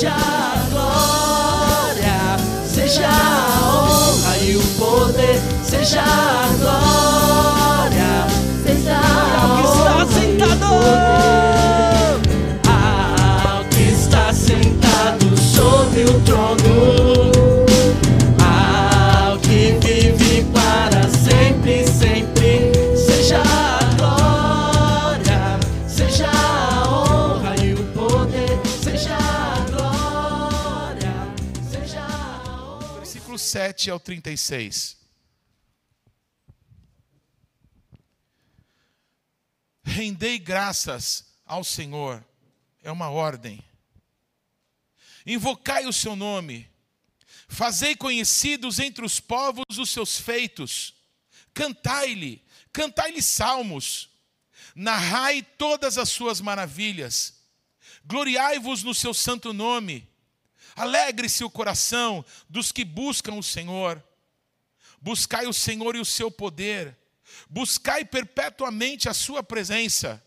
seja 7 ao 36. Rendei graças ao Senhor, é uma ordem. Invocai o seu nome, fazei conhecidos entre os povos os seus feitos, cantai-lhe, cantai-lhe salmos, narrai todas as suas maravilhas, gloriai-vos no seu santo nome, Alegre-se o coração dos que buscam o Senhor. Buscai o Senhor e o seu poder. Buscai perpetuamente a sua presença.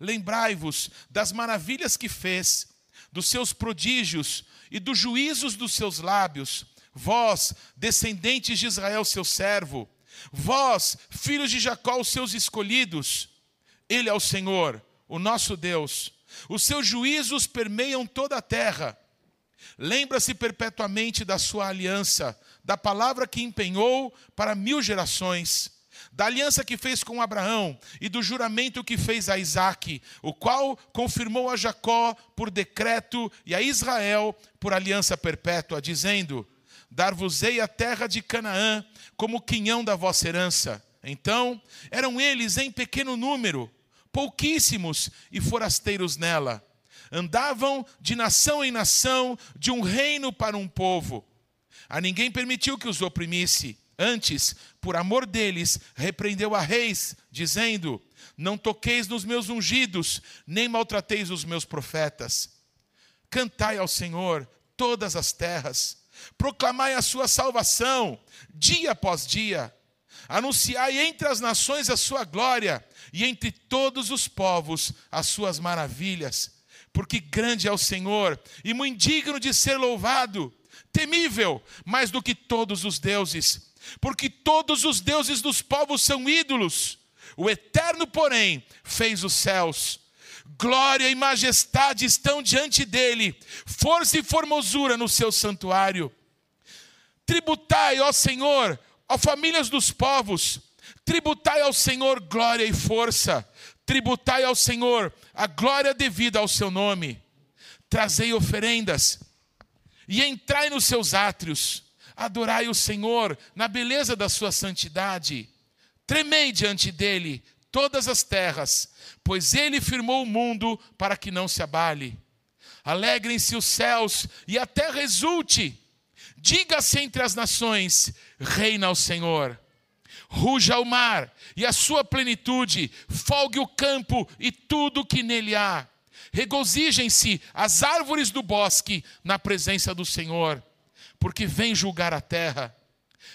Lembrai-vos das maravilhas que fez, dos seus prodígios e dos juízos dos seus lábios. Vós, descendentes de Israel, seu servo. Vós, filhos de Jacó, os seus escolhidos. Ele é o Senhor, o nosso Deus. Os seus juízos permeiam toda a terra. Lembra-se perpetuamente da sua aliança, da palavra que empenhou para mil gerações, da aliança que fez com Abraão e do juramento que fez a Isaque, o qual confirmou a Jacó por decreto e a Israel por aliança perpétua, dizendo: Dar-vos-ei a terra de Canaã como quinhão da vossa herança. Então eram eles em pequeno número, pouquíssimos e forasteiros nela andavam de nação em nação, de um reino para um povo. A ninguém permitiu que os oprimisse. Antes, por amor deles, repreendeu a reis, dizendo: Não toqueis nos meus ungidos, nem maltrateis os meus profetas. Cantai ao Senhor todas as terras, proclamai a sua salvação, dia após dia. Anunciai entre as nações a sua glória, e entre todos os povos as suas maravilhas porque grande é o Senhor e muito digno de ser louvado, temível mais do que todos os deuses, porque todos os deuses dos povos são ídolos. O Eterno, porém, fez os céus. Glória e majestade estão diante dele, força e formosura no seu santuário. Tributai, ó Senhor, ó famílias dos povos, tributai ao Senhor glória e força tributai ao Senhor a glória devida ao seu nome, trazei oferendas e entrai nos seus átrios, adorai o Senhor na beleza da sua santidade, tremei diante dele todas as terras, pois ele firmou o mundo para que não se abale. Alegrem-se os céus e a terra exulte, diga-se entre as nações: reina o Senhor ruja o mar e a sua plenitude, folgue o campo e tudo que nele há. Regozijem-se as árvores do bosque na presença do Senhor, porque vem julgar a terra.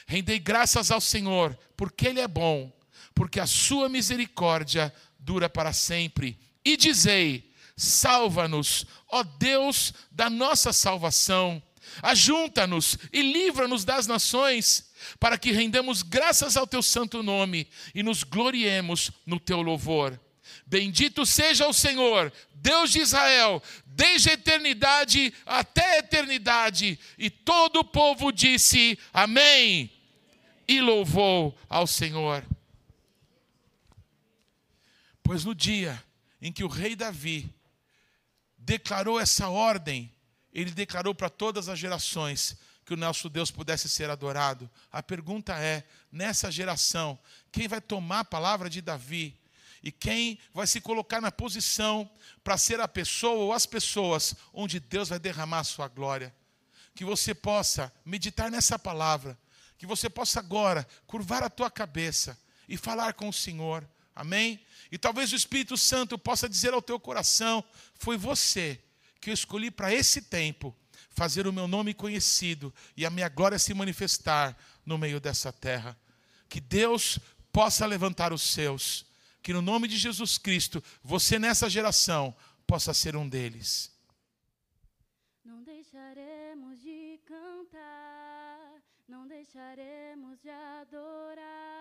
Rendei graças ao Senhor, porque Ele é bom, porque a sua misericórdia dura para sempre. E dizei: salva-nos, ó Deus da nossa salvação. Ajunta-nos e livra-nos das nações para que rendamos graças ao teu santo nome e nos gloriemos no teu louvor. Bendito seja o Senhor, Deus de Israel, desde a eternidade até a eternidade. E todo o povo disse: Amém. E louvou ao Senhor. Pois no dia em que o rei Davi declarou essa ordem, ele declarou para todas as gerações que o nosso Deus pudesse ser adorado. A pergunta é: nessa geração, quem vai tomar a palavra de Davi? E quem vai se colocar na posição para ser a pessoa ou as pessoas onde Deus vai derramar a sua glória? Que você possa meditar nessa palavra, que você possa agora curvar a tua cabeça e falar com o Senhor. Amém? E talvez o Espírito Santo possa dizer ao teu coração: foi você que eu escolhi para esse tempo fazer o meu nome conhecido e a minha glória se manifestar no meio dessa terra. Que Deus possa levantar os seus, que no nome de Jesus Cristo, você nessa geração possa ser um deles. Não deixaremos de cantar, não deixaremos de adorar,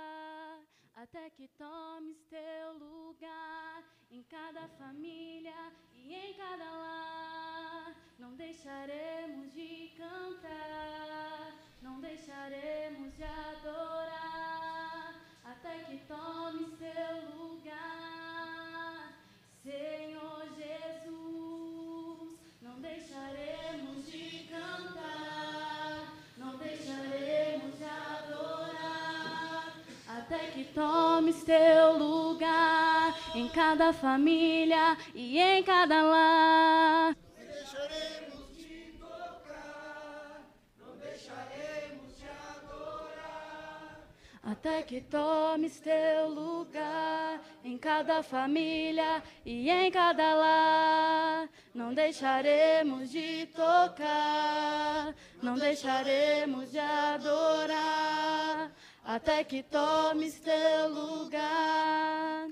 até que tomes teu lugar em cada família e em cada lar. Não deixaremos de cantar, não deixaremos de adorar, até que tomes teu lugar, tomes teu lugar em cada família e em cada lar. Até que tomes teu lugar em cada família e em cada lar. Não deixaremos de tocar, não deixaremos de adorar. Até que tomes teu lugar.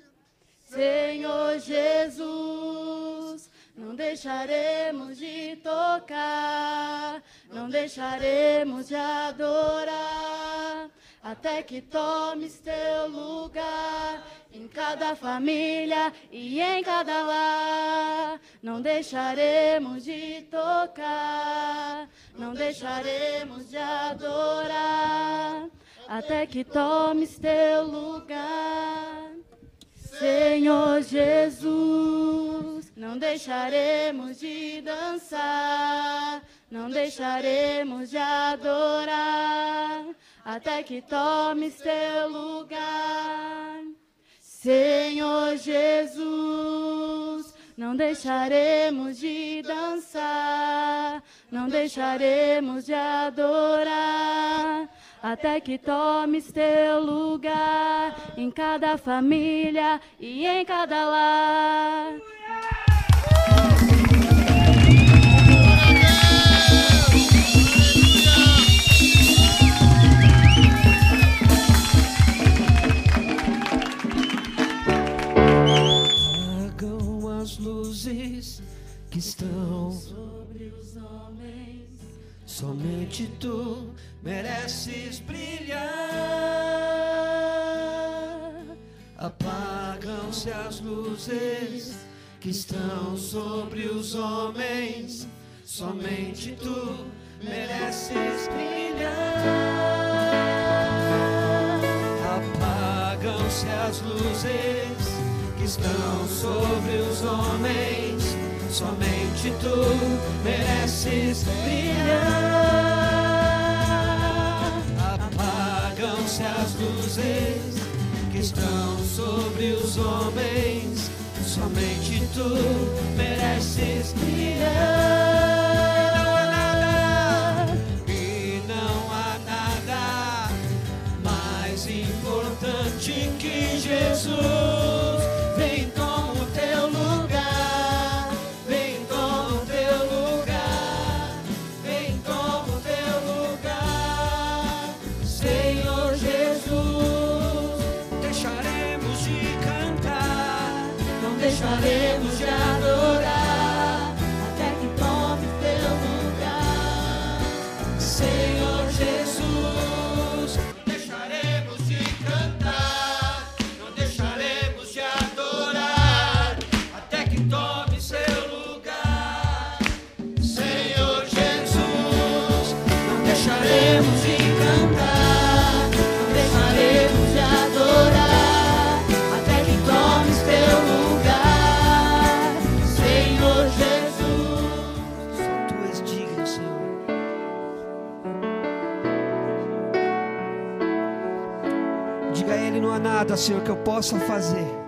Senhor Jesus, não deixaremos de tocar, não deixaremos de adorar, até que tomes teu lugar em cada família e em cada lar. Não deixaremos de tocar, não deixaremos de adorar, até que tomes teu lugar. Senhor Jesus, não deixaremos de dançar, não deixaremos de adorar, até que tomes teu lugar. Senhor Jesus, não deixaremos de dançar, não deixaremos de adorar, até que tomes teu lugar em cada família e em cada lar. Que estão sobre os homens. Somente tu mereces brilhar. Apagam-se as luzes que estão sobre os homens. Somente tu mereces brilhar. Apagam-se as luzes que estão sobre os homens. Somente tu mereces brilhar. E não há nada mais importante que Jesus. Senhor, que eu possa fazer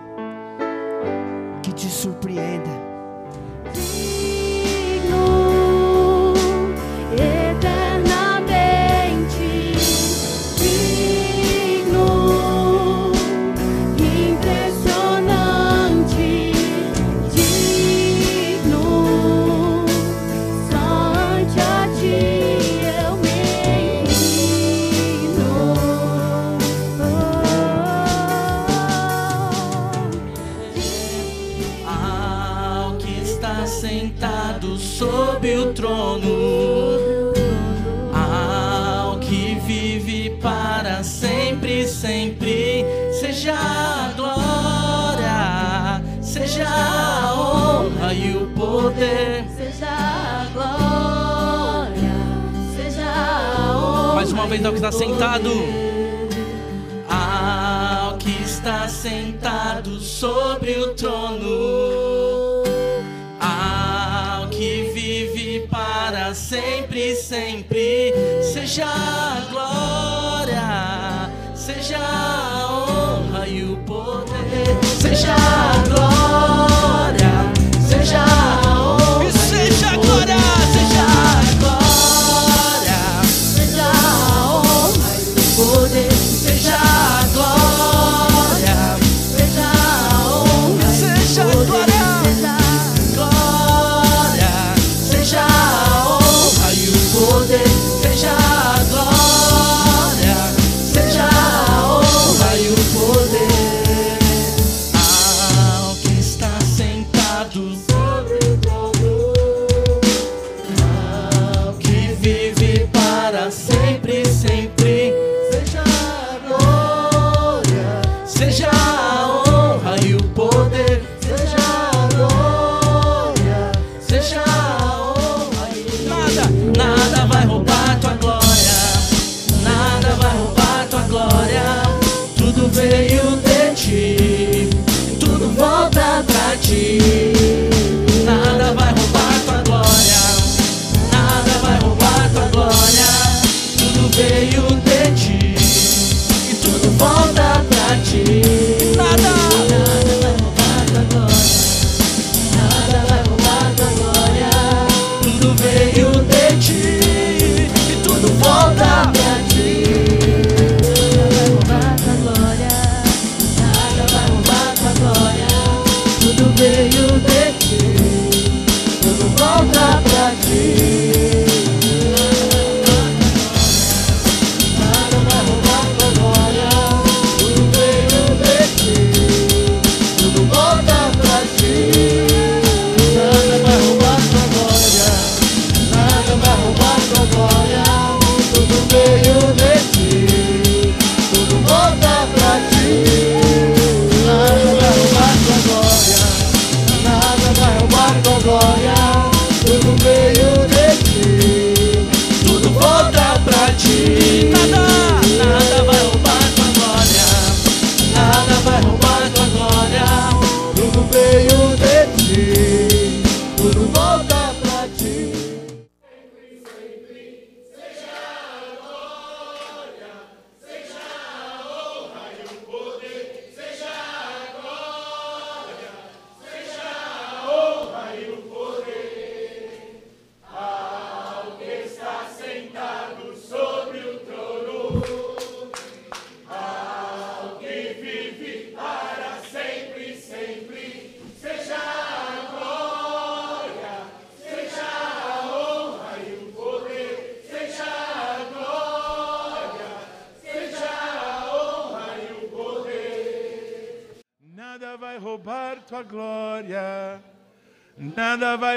que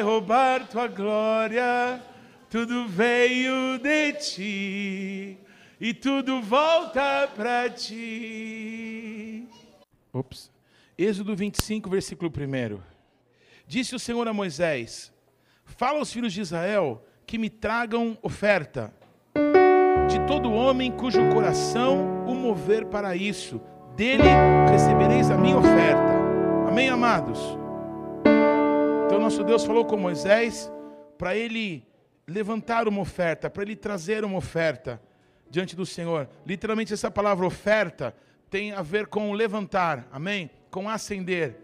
vai roubar tua glória, tudo veio de ti e tudo volta para ti. Ops. Êxodo 25, versículo 1. Disse o Senhor a Moisés: Fala aos filhos de Israel que me tragam oferta de todo homem cujo coração o mover para isso, dele recebereis a minha oferta. Amém, amados? Então, nosso Deus falou com Moisés para ele levantar uma oferta, para ele trazer uma oferta diante do Senhor. Literalmente, essa palavra oferta tem a ver com levantar, amém? Com acender.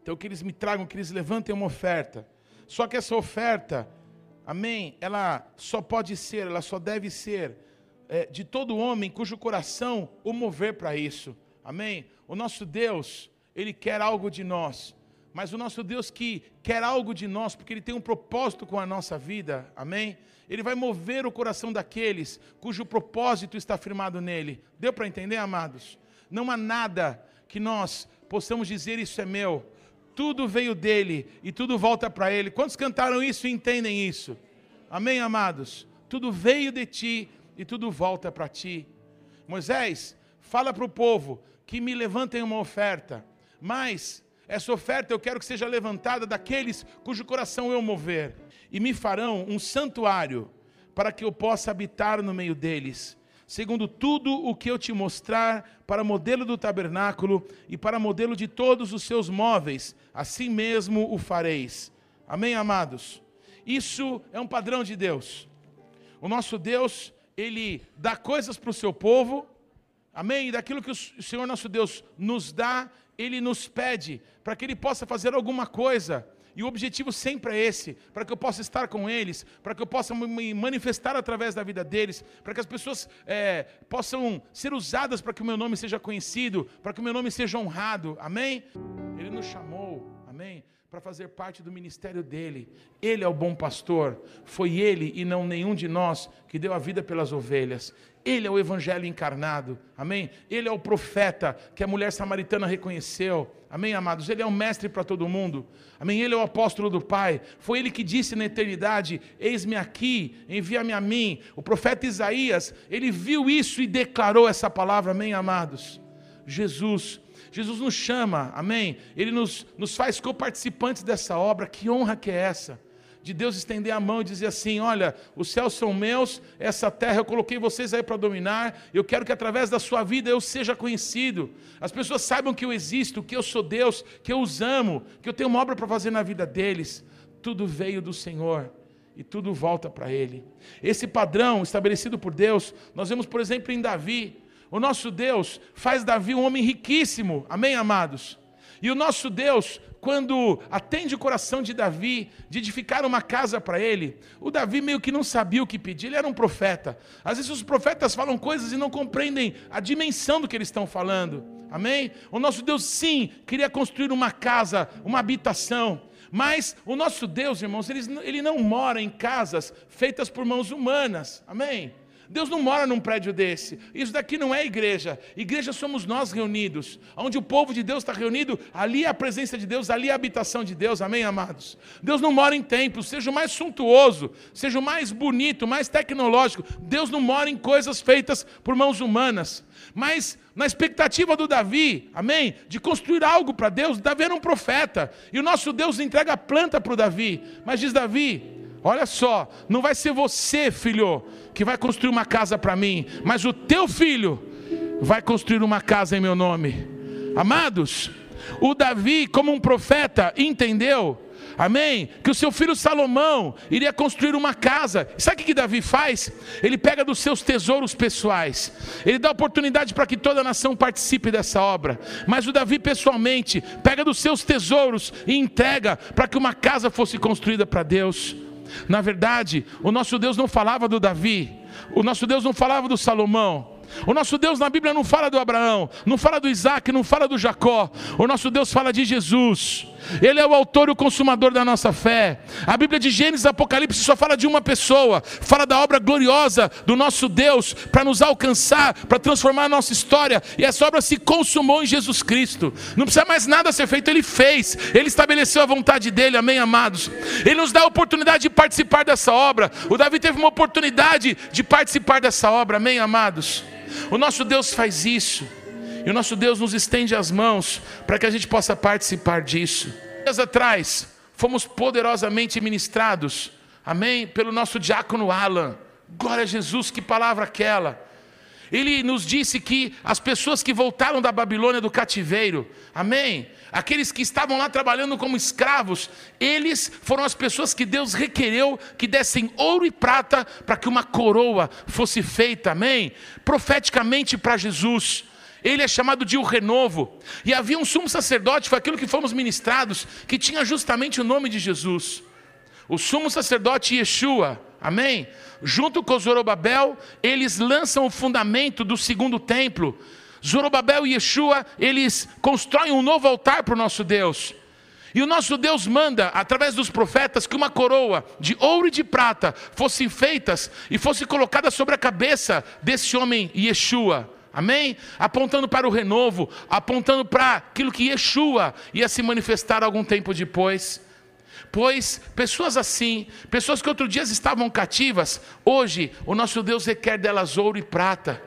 Então, que eles me tragam, que eles levantem uma oferta. Só que essa oferta, amém, ela só pode ser, ela só deve ser é, de todo homem cujo coração o mover para isso. Amém? O nosso Deus, Ele quer algo de nós. Mas o nosso Deus que quer algo de nós, porque Ele tem um propósito com a nossa vida, amém? Ele vai mover o coração daqueles cujo propósito está firmado nele. Deu para entender, amados? Não há nada que nós possamos dizer isso é meu. Tudo veio dele e tudo volta para ele. Quantos cantaram isso e entendem isso? Amém, amados? Tudo veio de ti e tudo volta para ti. Moisés, fala para o povo que me levantem uma oferta, mas essa oferta eu quero que seja levantada daqueles cujo coração eu mover, e me farão um santuário para que eu possa habitar no meio deles, segundo tudo o que eu te mostrar, para modelo do tabernáculo e para modelo de todos os seus móveis, assim mesmo o fareis. Amém, amados? Isso é um padrão de Deus. O nosso Deus, ele dá coisas para o seu povo, amém? E daquilo que o Senhor nosso Deus nos dá, ele nos pede para que ele possa fazer alguma coisa. E o objetivo sempre é esse: para que eu possa estar com eles, para que eu possa me manifestar através da vida deles, para que as pessoas é, possam ser usadas para que o meu nome seja conhecido, para que o meu nome seja honrado. Amém? Ele nos chamou, amém? Para fazer parte do ministério dele. Ele é o bom pastor. Foi ele e não nenhum de nós que deu a vida pelas ovelhas. Ele é o evangelho encarnado, amém? Ele é o profeta que a mulher samaritana reconheceu, amém, amados? Ele é o mestre para todo mundo, amém? Ele é o apóstolo do Pai, foi ele que disse na eternidade: Eis-me aqui, envia-me a mim. O profeta Isaías, ele viu isso e declarou essa palavra, amém, amados? Jesus, Jesus nos chama, amém? Ele nos, nos faz co-participantes dessa obra, que honra que é essa? De Deus estender a mão e dizer assim: Olha, os céus são meus, essa terra eu coloquei vocês aí para dominar, eu quero que através da sua vida eu seja conhecido, as pessoas saibam que eu existo, que eu sou Deus, que eu os amo, que eu tenho uma obra para fazer na vida deles. Tudo veio do Senhor e tudo volta para Ele. Esse padrão estabelecido por Deus, nós vemos, por exemplo, em Davi. O nosso Deus faz Davi um homem riquíssimo, amém, amados? E o nosso Deus quando atende o coração de Davi, de edificar uma casa para ele, o Davi meio que não sabia o que pedir, ele era um profeta. Às vezes os profetas falam coisas e não compreendem a dimensão do que eles estão falando. Amém? O nosso Deus, sim, queria construir uma casa, uma habitação. Mas o nosso Deus, irmãos, ele, não mora em casas feitas por mãos humanas. Amém? Deus não mora num prédio desse. Isso daqui não é igreja. Igreja somos nós reunidos. Onde o povo de Deus está reunido, ali é a presença de Deus, ali é a habitação de Deus. Amém, amados? Deus não mora em templos, seja o mais suntuoso, seja o mais bonito, mais tecnológico. Deus não mora em coisas feitas por mãos humanas. Mas na expectativa do Davi, amém? De construir algo para Deus, Davi era um profeta. E o nosso Deus entrega a planta para o Davi. Mas diz Davi: Olha só, não vai ser você, filho, que vai construir uma casa para mim, mas o teu filho vai construir uma casa em meu nome. Amados, o Davi, como um profeta, entendeu Amém? Que o seu filho Salomão iria construir uma casa. Sabe o que Davi faz? Ele pega dos seus tesouros pessoais. Ele dá oportunidade para que toda a nação participe dessa obra. Mas o Davi pessoalmente pega dos seus tesouros e entrega para que uma casa fosse construída para Deus. Na verdade, o nosso Deus não falava do Davi, o nosso Deus não falava do Salomão, o nosso Deus na Bíblia não fala do Abraão, não fala do Isaac, não fala do Jacó. O nosso Deus fala de Jesus. Ele é o autor e o consumador da nossa fé. A Bíblia de Gênesis e Apocalipse só fala de uma pessoa, fala da obra gloriosa do nosso Deus para nos alcançar, para transformar a nossa história. E essa obra se consumou em Jesus Cristo. Não precisa mais nada ser feito, ele fez. Ele estabeleceu a vontade dele, amém, amados. Ele nos dá a oportunidade de participar dessa obra. O Davi teve uma oportunidade de participar dessa obra, amém, amados. O nosso Deus faz isso. E o nosso Deus nos estende as mãos para que a gente possa participar disso. Dias atrás, fomos poderosamente ministrados, amém? Pelo nosso diácono Alan. Glória a Jesus, que palavra aquela. Ele nos disse que as pessoas que voltaram da Babilônia do cativeiro, amém? Aqueles que estavam lá trabalhando como escravos, eles foram as pessoas que Deus requereu que dessem ouro e prata para que uma coroa fosse feita, amém? Profeticamente para Jesus. Ele é chamado de o renovo. E havia um sumo sacerdote, foi aquilo que fomos ministrados, que tinha justamente o nome de Jesus. O sumo sacerdote Yeshua, amém? Junto com Zorobabel, eles lançam o fundamento do segundo templo. Zorobabel e Yeshua, eles constroem um novo altar para o nosso Deus. E o nosso Deus manda, através dos profetas, que uma coroa de ouro e de prata fossem feitas e fosse colocada sobre a cabeça desse homem Yeshua. Amém? Apontando para o renovo, apontando para aquilo que Yeshua ia se manifestar algum tempo depois. Pois pessoas assim, pessoas que outro dia estavam cativas, hoje o nosso Deus requer delas ouro e prata.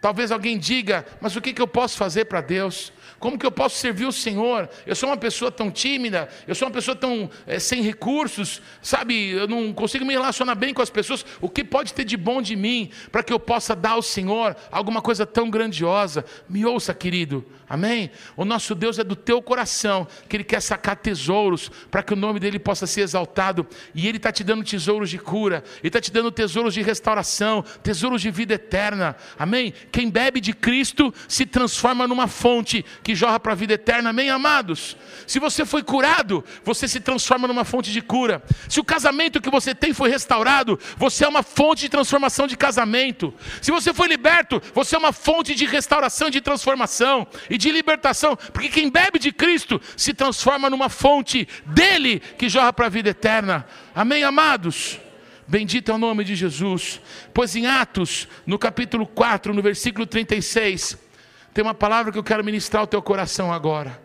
Talvez alguém diga, mas o que eu posso fazer para Deus? Como que eu posso servir o Senhor? Eu sou uma pessoa tão tímida, eu sou uma pessoa tão eh, sem recursos, sabe? Eu não consigo me relacionar bem com as pessoas. O que pode ter de bom de mim para que eu possa dar ao Senhor alguma coisa tão grandiosa? Me ouça, querido. Amém? O nosso Deus é do teu coração, que Ele quer sacar tesouros para que o nome dele possa ser exaltado. E Ele está te dando tesouros de cura, Ele está te dando tesouros de restauração, tesouros de vida eterna. Amém? Quem bebe de Cristo se transforma numa fonte que jorra para a vida eterna. Amém, amados? Se você foi curado, você se transforma numa fonte de cura. Se o casamento que você tem foi restaurado, você é uma fonte de transformação de casamento. Se você foi liberto, você é uma fonte de restauração, de transformação e de libertação, porque quem bebe de Cristo se transforma numa fonte dele que jorra para a vida eterna. Amém, amados? Bendito é o nome de Jesus. Pois em Atos, no capítulo 4, no versículo 36, tem uma palavra que eu quero ministrar ao teu coração agora.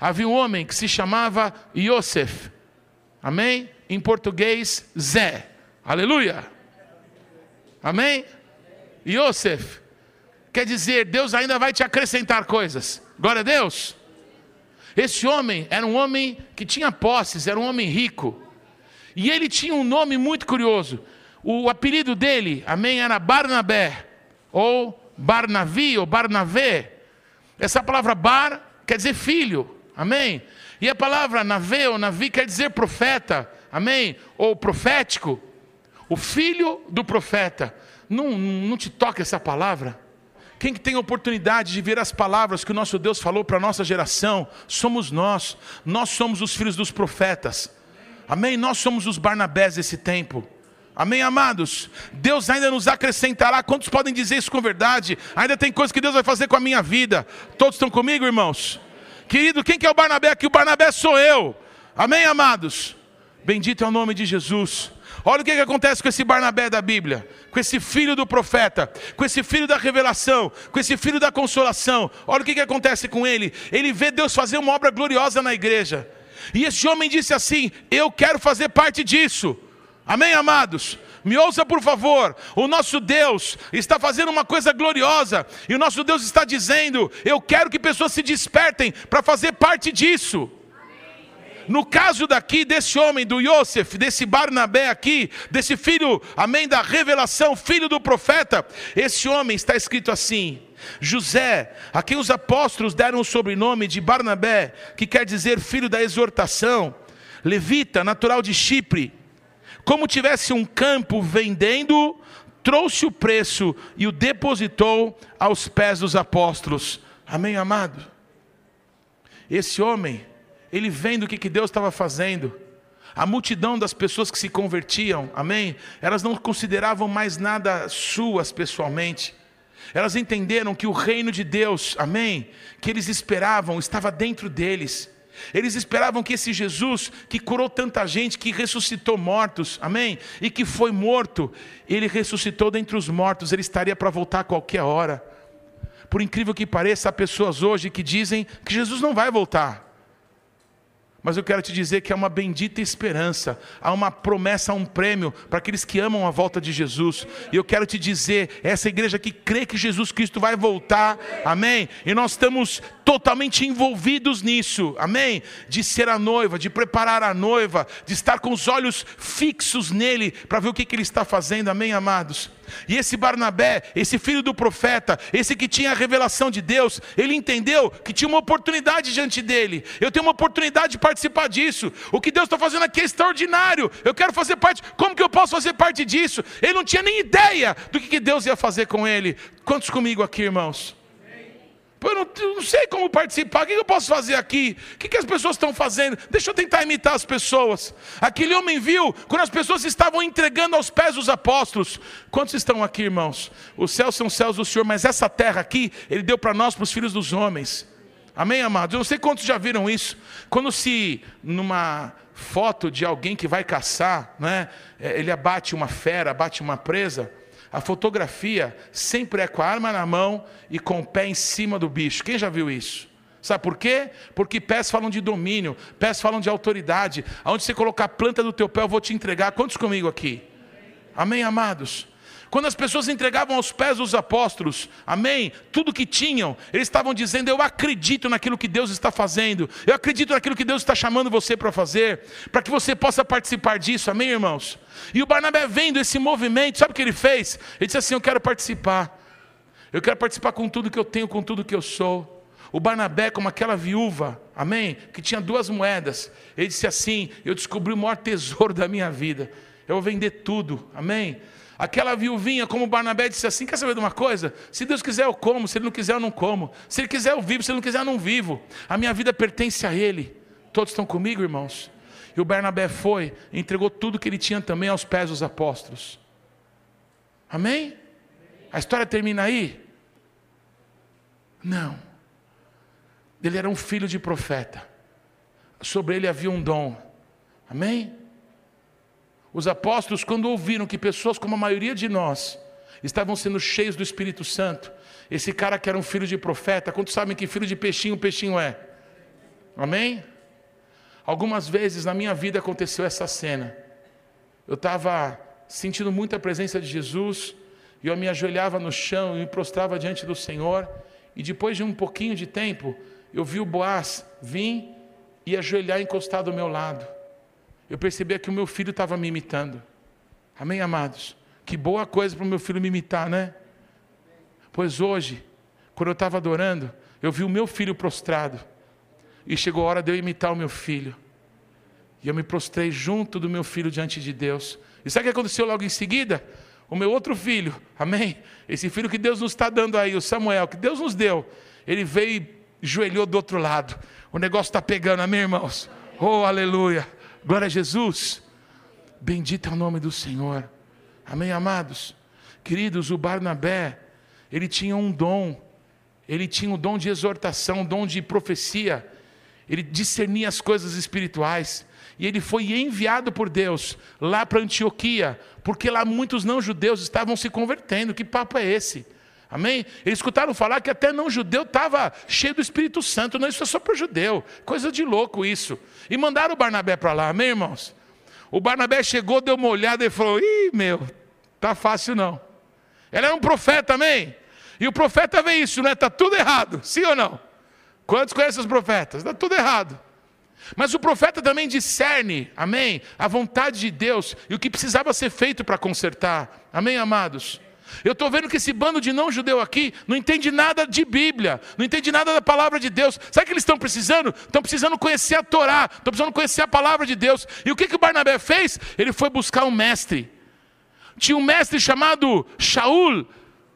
Havia um homem que se chamava Yosef. Amém? Em português, Zé. Aleluia. Amém? Yosef. Quer dizer, Deus ainda vai te acrescentar coisas. Glória a Deus. Esse homem era um homem que tinha posses, era um homem rico. E ele tinha um nome muito curioso. O apelido dele, amém, era Barnabé, ou Barnavi, ou Barnavê. Essa palavra bar quer dizer filho, amém. E a palavra Navê ou Navi quer dizer profeta, amém, ou profético. O filho do profeta. Não, não te toca essa palavra? Quem que tem oportunidade de ver as palavras que o nosso Deus falou para a nossa geração? Somos nós. Nós somos os filhos dos profetas. Amém? Nós somos os Barnabés desse tempo. Amém, amados? Deus ainda nos acrescentará. Quantos podem dizer isso com verdade? Ainda tem coisas que Deus vai fazer com a minha vida. Todos estão comigo, irmãos? Querido, quem que é o Barnabé aqui? O Barnabé sou eu. Amém, amados? Bendito é o nome de Jesus. Olha o que, que acontece com esse Barnabé da Bíblia, com esse filho do profeta, com esse filho da revelação, com esse filho da consolação. Olha o que, que acontece com ele. Ele vê Deus fazer uma obra gloriosa na igreja. E esse homem disse assim: Eu quero fazer parte disso. Amém, amados? Me ouça por favor, o nosso Deus está fazendo uma coisa gloriosa, e o nosso Deus está dizendo: Eu quero que pessoas se despertem para fazer parte disso. No caso daqui, desse homem, do Yosef, desse Barnabé aqui, desse filho, amém, da revelação, filho do profeta, esse homem está escrito assim: José, a quem os apóstolos deram o sobrenome de Barnabé, que quer dizer filho da exortação, levita, natural de Chipre, como tivesse um campo vendendo, trouxe o preço e o depositou aos pés dos apóstolos. Amém, amado? Esse homem, ele vendo o que, Deus estava fazendo, a multidão das pessoas que se convertiam, amém? Elas não consideravam mais nada suas pessoalmente. Elas entenderam que o reino de Deus, amém? Que eles esperavam, estava dentro deles. Eles esperavam que esse Jesus, que curou tanta gente, que ressuscitou mortos, amém? E que foi morto, ele ressuscitou dentre os mortos, ele estaria para voltar a qualquer hora. Por incrível que pareça, há pessoas hoje que dizem que Jesus não vai voltar. Mas eu quero te dizer que há uma bendita esperança, há uma promessa, há um prêmio para aqueles que amam a volta de Jesus. E eu quero te dizer, essa igreja que crê que Jesus Cristo vai voltar, amém? E nós estamos totalmente envolvidos nisso, amém? De ser a noiva, de preparar a noiva, de estar com os olhos fixos nele, para ver o que, que ele está fazendo, amém, amados? E esse Barnabé, esse filho do profeta, esse que tinha a revelação de Deus, ele entendeu que tinha uma oportunidade diante dele. Eu tenho uma oportunidade de participar disso. O que Deus está fazendo aqui é extraordinário. Eu quero fazer parte. Como que eu posso fazer parte disso? Ele não tinha nem ideia do que Deus ia fazer com ele. Quantos comigo aqui, irmãos? Eu não, eu não, sei como participar, o que eu posso fazer aqui? O que, as pessoas estão fazendo? Deixa eu tentar imitar as pessoas. Aquele homem viu quando as pessoas estavam entregando aos pés dos apóstolos. Quantos estão aqui, irmãos? Os céus são céus do Senhor, mas essa terra aqui, Ele deu para nós, para os filhos dos homens. Amém, amados? Eu não sei quantos já viram isso. Quando se, numa foto de alguém que vai caçar, né, ele abate uma fera, abate uma presa. A fotografia sempre é com a arma na mão e com o pé em cima do bicho. Quem já viu isso? Sabe por quê? Porque pés falam de domínio, pés falam de autoridade. Aonde você colocar a planta do teu pé, eu vou te entregar. Quantos comigo aqui? Amém, amados? Quando as pessoas entregavam aos pés dos apóstolos, amém? Tudo que tinham, eles estavam dizendo: Eu acredito naquilo que Deus está fazendo, eu acredito naquilo que Deus está chamando você para fazer, para que você possa participar disso, amém, irmãos? E o Barnabé vendo esse movimento, sabe o que ele fez? Ele disse assim: Eu quero participar, eu quero participar com tudo que eu tenho, com tudo que eu sou. O Barnabé, como aquela viúva, amém? Que tinha duas moedas, ele disse assim: Eu descobri o maior tesouro da minha vida, eu vou vender tudo, amém? Aquela viuvinha, como Barnabé disse assim: quer saber de uma coisa? Se Deus quiser, eu como, se Ele não quiser, eu não como. Se Ele quiser, eu vivo, se Ele não quiser, eu não vivo. A minha vida pertence a Ele. Todos estão comigo, irmãos? E o Barnabé foi, entregou tudo que ele tinha também aos pés dos apóstolos. Amém? A história termina aí? Não. Ele era um filho de profeta. Sobre ele havia um dom. Amém? Os apóstolos, quando ouviram que pessoas como a maioria de nós estavam sendo cheios do Espírito Santo, esse cara que era um filho de profeta, quantos sabem que filho de peixinho, peixinho é? Amém? Algumas vezes na minha vida aconteceu essa cena. Eu estava sentindo muita presença de Jesus, e eu me ajoelhava no chão e me prostrava diante do Senhor, e depois de um pouquinho de tempo, eu vi o Boaz vir e ajoelhar encostado ao meu lado eu percebia que o meu filho estava me imitando. Amém, amados? Que boa coisa para o meu filho me imitar, né? Pois hoje, quando eu estava adorando, eu vi o meu filho prostrado. E chegou a hora de eu imitar o meu filho. E eu me prostrei junto do meu filho diante de Deus. E sabe o que aconteceu logo em seguida? O meu outro filho, amém? Esse filho que Deus nos está dando aí, o Samuel, que Deus nos deu, ele veio e joelhou do outro lado. O negócio está pegando, amém, irmãos? Oh, aleluia. Glória a Jesus. Bendito é o nome do Senhor. Amém, amados? Queridos, o Barnabé, ele tinha um dom, ele tinha o um dom de exortação, um dom de profecia, ele discernia as coisas espirituais, e ele foi enviado por Deus lá para Antioquia, porque lá muitos não-judeus estavam se convertendo. Que papo é esse? Amém? Eles escutaram falar que até não judeu estava cheio do Espírito Santo. Não, isso é só para judeu. Coisa de louco isso. E mandaram o Barnabé para lá, amém, irmãos? O Barnabé chegou, deu uma olhada e falou: Ih, meu, tá fácil não. Ele era um profeta, amém? E o profeta vê isso, né? Está tudo errado, sim ou não? Quantos conhecem os profetas? Está tudo errado. Mas o profeta também discerne, amém? A vontade de Deus e o que precisava ser feito para consertar, amém, amados? Eu estou vendo que esse bando de não-judeu aqui não entende nada de Bíblia, não entende nada da palavra de Deus. Sabe o que eles estão precisando? Estão precisando conhecer a Torá, estão precisando conhecer a palavra de Deus. E o que, que o Barnabé fez? Ele foi buscar um mestre. Tinha um mestre chamado Shaul,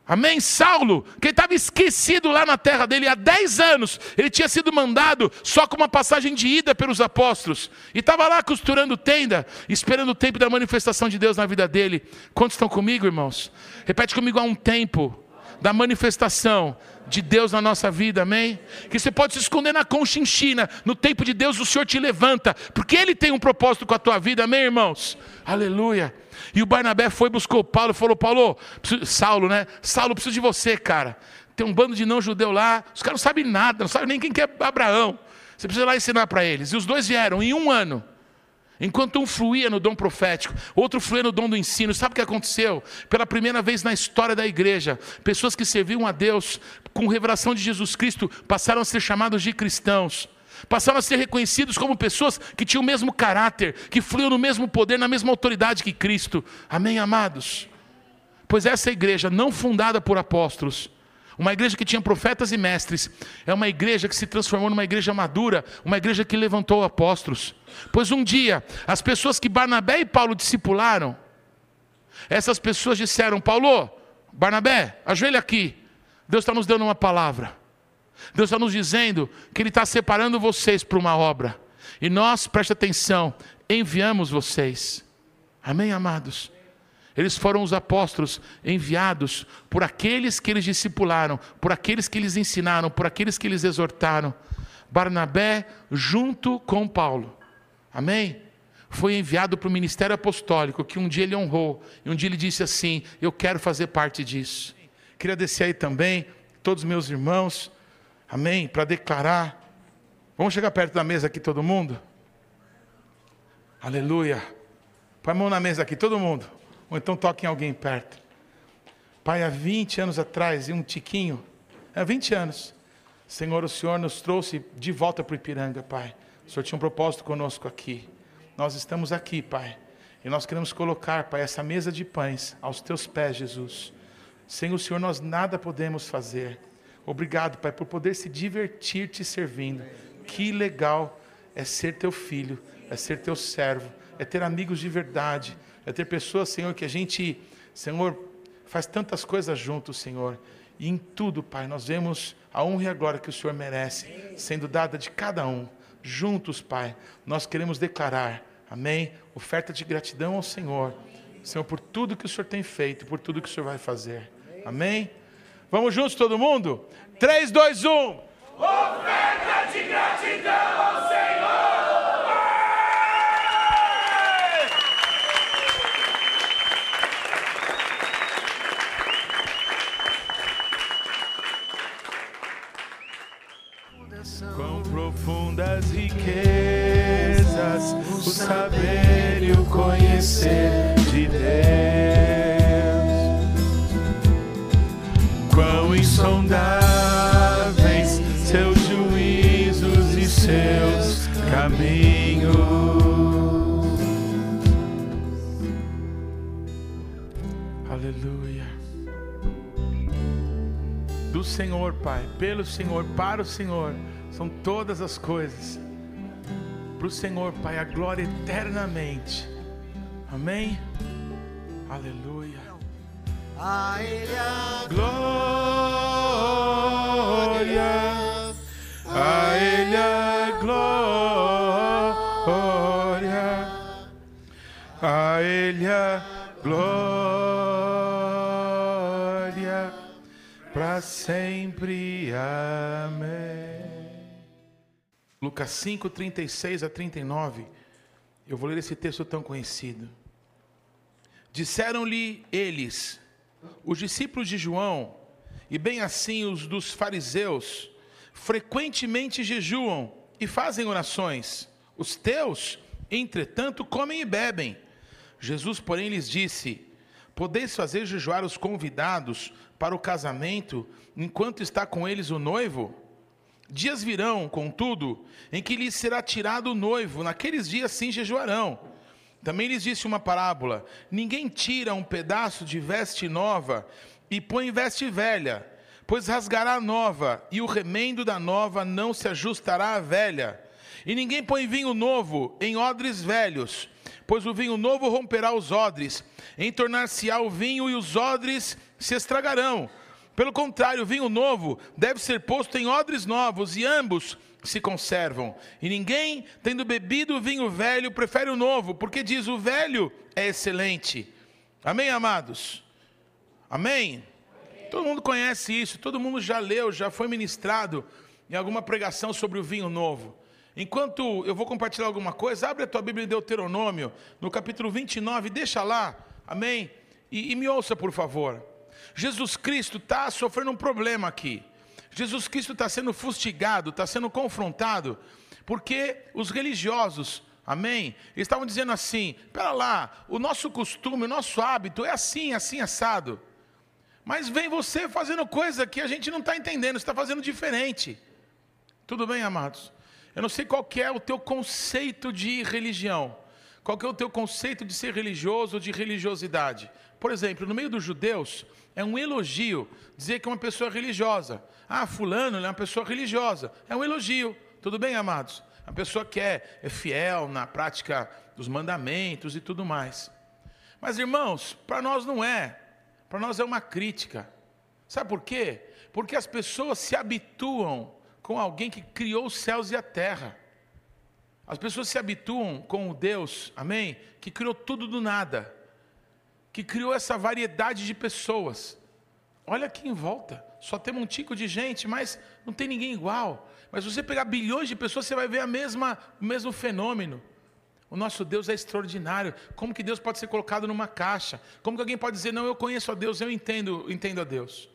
Amém? Saulo, que estava esquecido lá na terra dele há 10 anos, ele tinha sido mandado só com uma passagem de ida pelos apóstolos, e estava lá costurando tenda, esperando o tempo da manifestação de Deus na vida dele. Quantos estão comigo, irmãos? Repete comigo há um tempo da manifestação de Deus na nossa vida, amém? Que você pode se esconder na conchinchina, no tempo de Deus o Senhor te levanta, porque Ele tem um propósito com a tua vida, amém, irmãos? Aleluia. E o Barnabé foi, buscou Paulo e falou: Paulo, preciso... Saulo, né? Saulo, preciso de você, cara. Tem um bando de não-judeu lá, os caras não sabem nada, não sabem nem quem que é Abraão. Você precisa ir lá ensinar para eles. E os dois vieram em um ano. Enquanto um fluía no dom profético, outro fluía no dom do ensino, sabe o que aconteceu? Pela primeira vez na história da igreja, pessoas que serviam a Deus com revelação de Jesus Cristo passaram a ser chamados de cristãos passaram a ser reconhecidos como pessoas que tinham o mesmo caráter, que fluíam no mesmo poder, na mesma autoridade que Cristo. Amém, amados? Pois essa igreja, não fundada por apóstolos, uma igreja que tinha profetas e mestres, é uma igreja que se transformou numa igreja madura, uma igreja que levantou apóstolos. Pois um dia, as pessoas que Barnabé e Paulo discipularam, essas pessoas disseram: Paulo, Barnabé, ajoelha aqui, Deus está nos dando uma palavra. Deus está nos dizendo que Ele está separando vocês para uma obra. E nós, preste atenção, enviamos vocês. Amém, amados? Eles foram os apóstolos enviados por aqueles que eles discipularam, por aqueles que eles ensinaram, por aqueles que eles exortaram. Barnabé, junto com Paulo. Amém? Foi enviado para o ministério apostólico, que um dia ele honrou, e um dia ele disse assim: Eu quero fazer parte disso. Queria descer aí também, todos meus irmãos amém? Para declarar Vamos chegar perto da mesa aqui, todo mundo? Aleluia. Põe a mão na mesa aqui, todo mundo. Ou então toque em alguém perto. Pai, há 20 anos atrás, e um tiquinho, há 20 anos, Senhor, o Senhor nos trouxe de volta para o Ipiranga, Pai. O Senhor tinha um propósito conosco aqui. Nós estamos aqui, Pai. E nós queremos colocar, Pai, essa mesa de pães aos teus pés, Jesus. Sem o Senhor nós nada podemos fazer. Obrigado, Pai, por poder se divertir te servindo. Que legal é ser teu filho, é ser teu servo, é ter amigos de verdade, é ter pessoas, Senhor, que a gente, Senhor, faz tantas coisas juntos, Senhor. E em tudo, Pai, nós vemos a honra e a glória que o Senhor merece, sendo dada de cada um. Juntos, Pai, nós queremos declarar, amém? Oferta de gratidão ao Senhor, Senhor, por tudo que o Senhor tem feito, por tudo que o Senhor vai fazer. Amém? Vamos juntos, todo mundo? 3, 2, 1. Oferta de gratidão ao Senhor! Quão profundas riquezas o saber e o conhecer de Deus. Insondáveis seus juízos e seus caminhos. Aleluia. Do Senhor, Pai, pelo Senhor, para o Senhor, são todas as coisas. Para o Senhor, Pai, a glória eternamente. Amém? Aleluia. A Ele a glória, a Ele a glória, a Ele a glória, para sempre. Amém. Lucas 5, 36 a 39. Eu vou ler esse texto tão conhecido. Disseram-lhe eles, os discípulos de João, e bem assim os dos fariseus, frequentemente jejuam e fazem orações. Os teus, entretanto, comem e bebem. Jesus, porém, lhes disse: Podeis fazer jejuar os convidados para o casamento, enquanto está com eles o noivo? Dias virão, contudo, em que lhes será tirado o noivo, naqueles dias sim jejuarão. Também lhes disse uma parábola: Ninguém tira um pedaço de veste nova e põe veste velha, pois rasgará a nova, e o remendo da nova não se ajustará à velha. E ninguém põe vinho novo em odres velhos, pois o vinho novo romperá os odres, entornar-se-á o vinho e os odres se estragarão. Pelo contrário, o vinho novo deve ser posto em odres novos, e ambos se conservam. E ninguém, tendo bebido o vinho velho, prefere o novo, porque diz: o velho é excelente. Amém, amados? Amém? Todo mundo conhece isso, todo mundo já leu, já foi ministrado em alguma pregação sobre o vinho novo. Enquanto eu vou compartilhar alguma coisa, abre a tua Bíblia em Deuteronômio, no capítulo 29, deixa lá, amém? E, e me ouça, por favor. Jesus Cristo está sofrendo um problema aqui. Jesus Cristo está sendo fustigado, está sendo confrontado, porque os religiosos, amém, estavam dizendo assim: pera lá, o nosso costume, o nosso hábito é assim, assim, assado. Mas vem você fazendo coisa que a gente não está entendendo, está fazendo diferente. Tudo bem, amados? Eu não sei qual é o teu conceito de religião, qual é o teu conceito de ser religioso de religiosidade. Por exemplo, no meio dos judeus, é um elogio dizer que uma pessoa é religiosa. Ah, fulano é uma pessoa religiosa. É um elogio. Tudo bem, amados? A pessoa que é, é fiel na prática dos mandamentos e tudo mais. Mas, irmãos, para nós não é. Para nós é uma crítica. Sabe por quê? Porque as pessoas se habituam com alguém que criou os céus e a terra. As pessoas se habituam com o Deus, amém? Que criou tudo do nada. Que criou essa variedade de pessoas. Olha aqui em volta, só tem um tico de gente, mas não tem ninguém igual. Mas se você pegar bilhões de pessoas, você vai ver a mesma, o mesmo fenômeno. O nosso Deus é extraordinário. Como que Deus pode ser colocado numa caixa? Como que alguém pode dizer, não, eu conheço a Deus, eu entendo, entendo a Deus?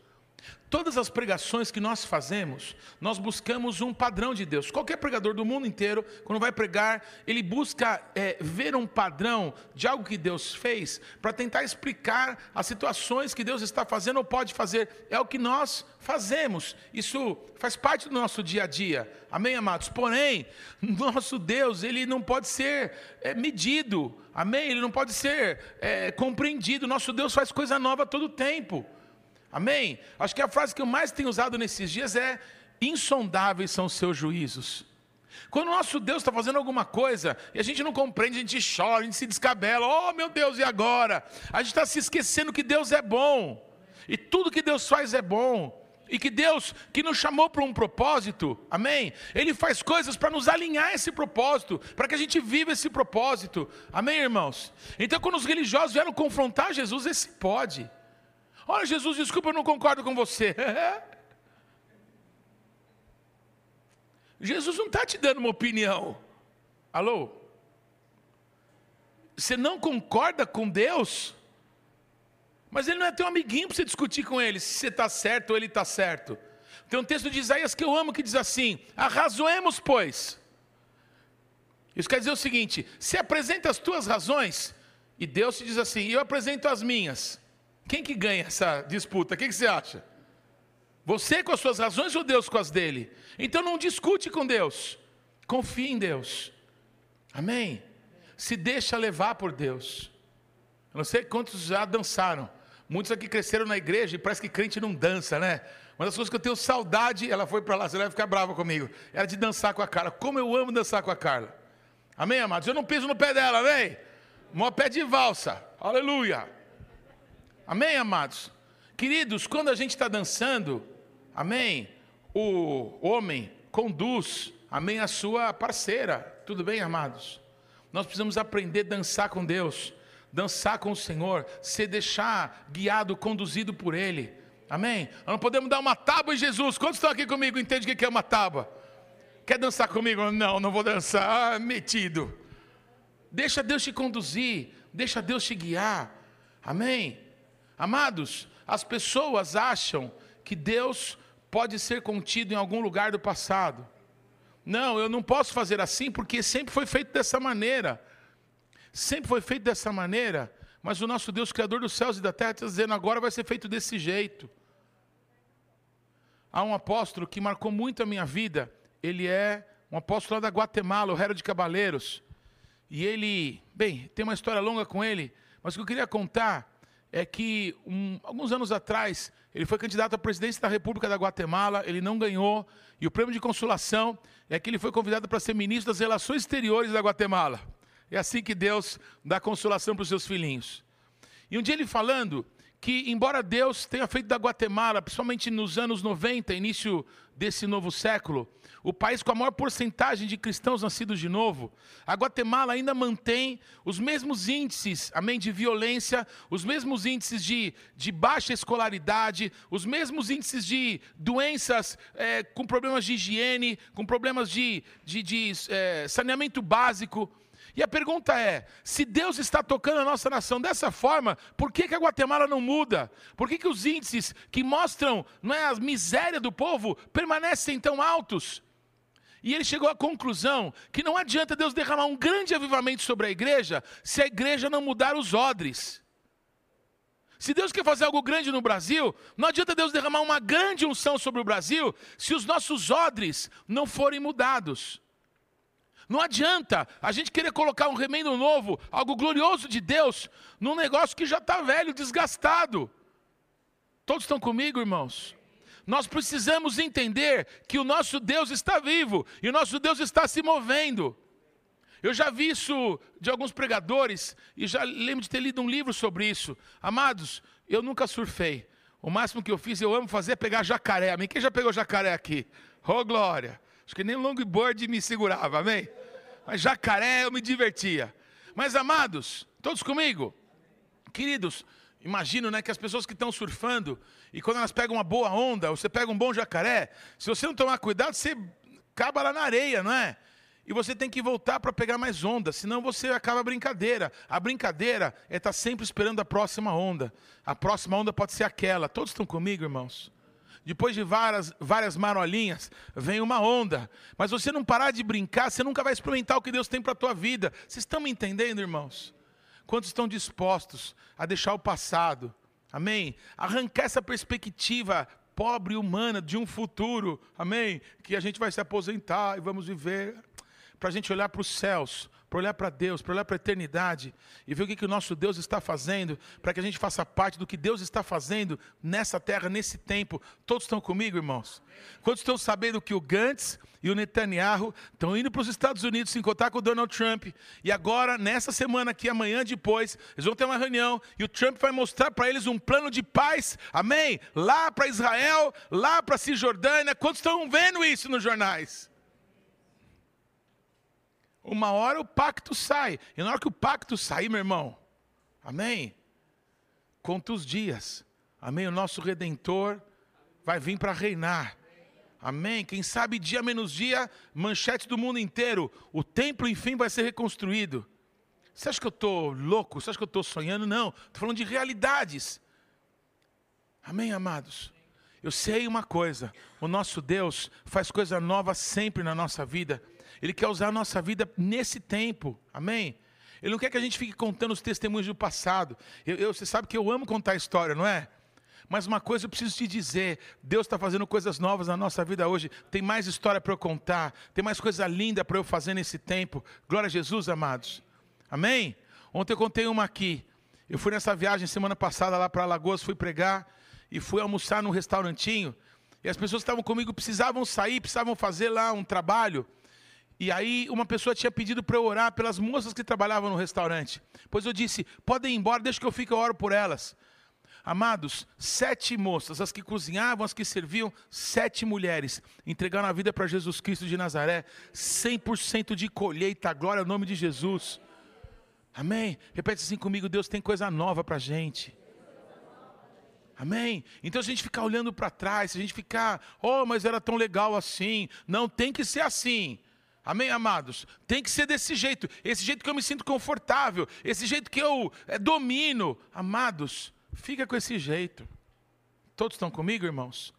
Todas as pregações que nós fazemos, nós buscamos um padrão de Deus. Qualquer pregador do mundo inteiro, quando vai pregar, ele busca é, ver um padrão de algo que Deus fez para tentar explicar as situações que Deus está fazendo ou pode fazer. É o que nós fazemos. Isso faz parte do nosso dia a dia. Amém, amados? Porém, nosso Deus, ele não pode ser é, medido. Amém? Ele não pode ser é, compreendido. Nosso Deus faz coisa nova todo tempo. Amém? Acho que a frase que eu mais tenho usado nesses dias é: insondáveis são os seus juízos. Quando o nosso Deus está fazendo alguma coisa e a gente não compreende, a gente chora, a gente se descabela, oh meu Deus, e agora? A gente está se esquecendo que Deus é bom, e tudo que Deus faz é bom, e que Deus, que nos chamou para um propósito, amém? Ele faz coisas para nos alinhar a esse propósito, para que a gente viva esse propósito, amém, irmãos? Então, quando os religiosos vieram confrontar Jesus, esse pode. Olha, Jesus, desculpa, eu não concordo com você. Jesus não está te dando uma opinião. Alô? Você não concorda com Deus? Mas ele não é teu amiguinho para você discutir com ele se você está certo ou ele está certo. Tem um texto de Isaías que eu amo que diz assim: Arrazoemos, pois. Isso quer dizer o seguinte: se apresenta as tuas razões, e Deus te diz assim: eu apresento as minhas. Quem que ganha essa disputa? O que, que você acha? Você com as suas razões ou Deus com as dele? Então não discute com Deus. Confie em Deus. Amém? Se deixa levar por Deus. Eu não sei quantos já dançaram. Muitos aqui cresceram na igreja e parece que crente não dança, né? Uma das coisas que eu tenho saudade, ela foi para lá, você vai ficar brava comigo, era de dançar com a Carla. Como eu amo dançar com a Carla. Amém, amados? Eu não piso no pé dela, amém? Mó pé de valsa. Aleluia. Amém, amados? Queridos, quando a gente está dançando, amém? O homem conduz, amém, a sua parceira. Tudo bem, amados? Nós precisamos aprender a dançar com Deus, dançar com o Senhor, se deixar guiado, conduzido por Ele. Amém? Nós não podemos dar uma tábua em Jesus. Quantos estão aqui comigo? Entende o que é uma tábua? Quer dançar comigo? Não, não vou dançar. Ah, metido. Deixa Deus te conduzir, deixa Deus te guiar. Amém? Amados, as pessoas acham que Deus pode ser contido em algum lugar do passado. Não, eu não posso fazer assim porque sempre foi feito dessa maneira. Sempre foi feito dessa maneira, mas o nosso Deus, Criador dos céus e da terra, está dizendo agora vai ser feito desse jeito. Há um apóstolo que marcou muito a minha vida. Ele é um apóstolo lá da Guatemala, o Hero de Cabaleiros. E ele, bem, tem uma história longa com ele, mas o que eu queria contar é que um, alguns anos atrás ele foi candidato à presidência da República da Guatemala, ele não ganhou, e o prêmio de consolação é que ele foi convidado para ser ministro das Relações Exteriores da Guatemala. É assim que Deus dá consolação para os seus filhinhos. E um dia ele falando que, embora Deus tenha feito da Guatemala, principalmente nos anos 90, início desse novo século, o país com a maior porcentagem de cristãos nascidos de novo, a Guatemala ainda mantém os mesmos índices, amém, de violência, os mesmos índices de, de baixa escolaridade, os mesmos índices de doenças é, com problemas de higiene, com problemas de, de, de é, saneamento básico. E a pergunta é: se Deus está tocando a nossa nação dessa forma, por que, que a Guatemala não muda? Por que, que os índices que mostram não é, a miséria do povo permanecem tão altos? E ele chegou à conclusão que não adianta Deus derramar um grande avivamento sobre a igreja se a igreja não mudar os odres. Se Deus quer fazer algo grande no Brasil, não adianta Deus derramar uma grande unção sobre o Brasil se os nossos odres não forem mudados. Não adianta a gente querer colocar um remendo novo, algo glorioso de Deus, num negócio que já está velho, desgastado. Todos estão comigo, irmãos? Nós precisamos entender que o nosso Deus está vivo e o nosso Deus está se movendo. Eu já vi isso de alguns pregadores e já lembro de ter lido um livro sobre isso. Amados, eu nunca surfei. O máximo que eu fiz, eu amo fazer é pegar jacaré. Amém? Quem já pegou jacaré aqui? Oh, glória! Acho que nem longboard me segurava, amém? Mas jacaré eu me divertia. Mas, amados, todos comigo? Queridos, imagino né, que as pessoas que estão surfando, e quando elas pegam uma boa onda, você pega um bom jacaré, se você não tomar cuidado, você acaba lá na areia, não é? E você tem que voltar para pegar mais onda, senão você acaba a brincadeira. A brincadeira é estar tá sempre esperando a próxima onda. A próxima onda pode ser aquela. Todos estão comigo, irmãos? Depois de várias, várias marolinhas, vem uma onda. Mas você não parar de brincar, você nunca vai experimentar o que Deus tem para a tua vida. Vocês estão me entendendo, irmãos? Quantos estão dispostos a deixar o passado? Amém? Arrancar essa perspectiva pobre humana de um futuro, amém? Que a gente vai se aposentar e vamos viver, para a gente olhar para os céus, para olhar para Deus, para olhar para a eternidade e ver o que, que o nosso Deus está fazendo, para que a gente faça parte do que Deus está fazendo nessa terra, nesse tempo. Todos estão comigo, irmãos? Quantos estão sabendo que o Gantz e o Netanyahu estão indo para os Estados Unidos se encontrar com o Donald Trump, e agora, nessa semana aqui, amanhã depois, eles vão ter uma reunião, e o Trump vai mostrar para eles um plano de paz, amém? Lá para Israel, lá para Cisjordânia. Quantos estão vendo isso nos jornais? Uma hora o pacto sai. E na hora que o pacto sair, meu irmão, amém? Conta os dias. Amém? O nosso redentor vai vir para reinar. Amém? Quem sabe dia menos dia, manchete do mundo inteiro. O templo, enfim, vai ser reconstruído. Você acha que eu estou louco? Você acha que eu estou sonhando? Não. Estou falando de realidades. Amém, amados? Eu sei uma coisa: o nosso Deus faz coisa nova sempre na nossa vida. Ele quer usar a nossa vida nesse tempo. Amém? Ele não quer que a gente fique contando os testemunhos do passado. Eu, eu, você sabe que eu amo contar história, não é? Mas uma coisa eu preciso te dizer: Deus está fazendo coisas novas na nossa vida hoje. Tem mais história para eu contar, tem mais coisa linda para eu fazer nesse tempo. Glória a Jesus, amados. Amém? Ontem eu contei uma aqui. Eu fui nessa viagem semana passada lá para Alagoas, fui pregar e fui almoçar num restaurantinho. E as pessoas que estavam comigo precisavam sair, precisavam fazer lá um trabalho. E aí uma pessoa tinha pedido para eu orar pelas moças que trabalhavam no restaurante. Pois eu disse, podem ir embora, deixa que eu fique, eu oro por elas. Amados, sete moças, as que cozinhavam, as que serviam, sete mulheres, entregaram a vida para Jesus Cristo de Nazaré, 100% de colheita, glória ao nome de Jesus. Amém? Repete assim comigo, Deus tem coisa nova para a gente. Amém? Então a gente ficar olhando para trás, se a gente ficar, oh, mas era tão legal assim. Não, tem que ser assim. Amém, amados? Tem que ser desse jeito, esse jeito que eu me sinto confortável, esse jeito que eu é, domino. Amados, fica com esse jeito. Todos estão comigo, irmãos?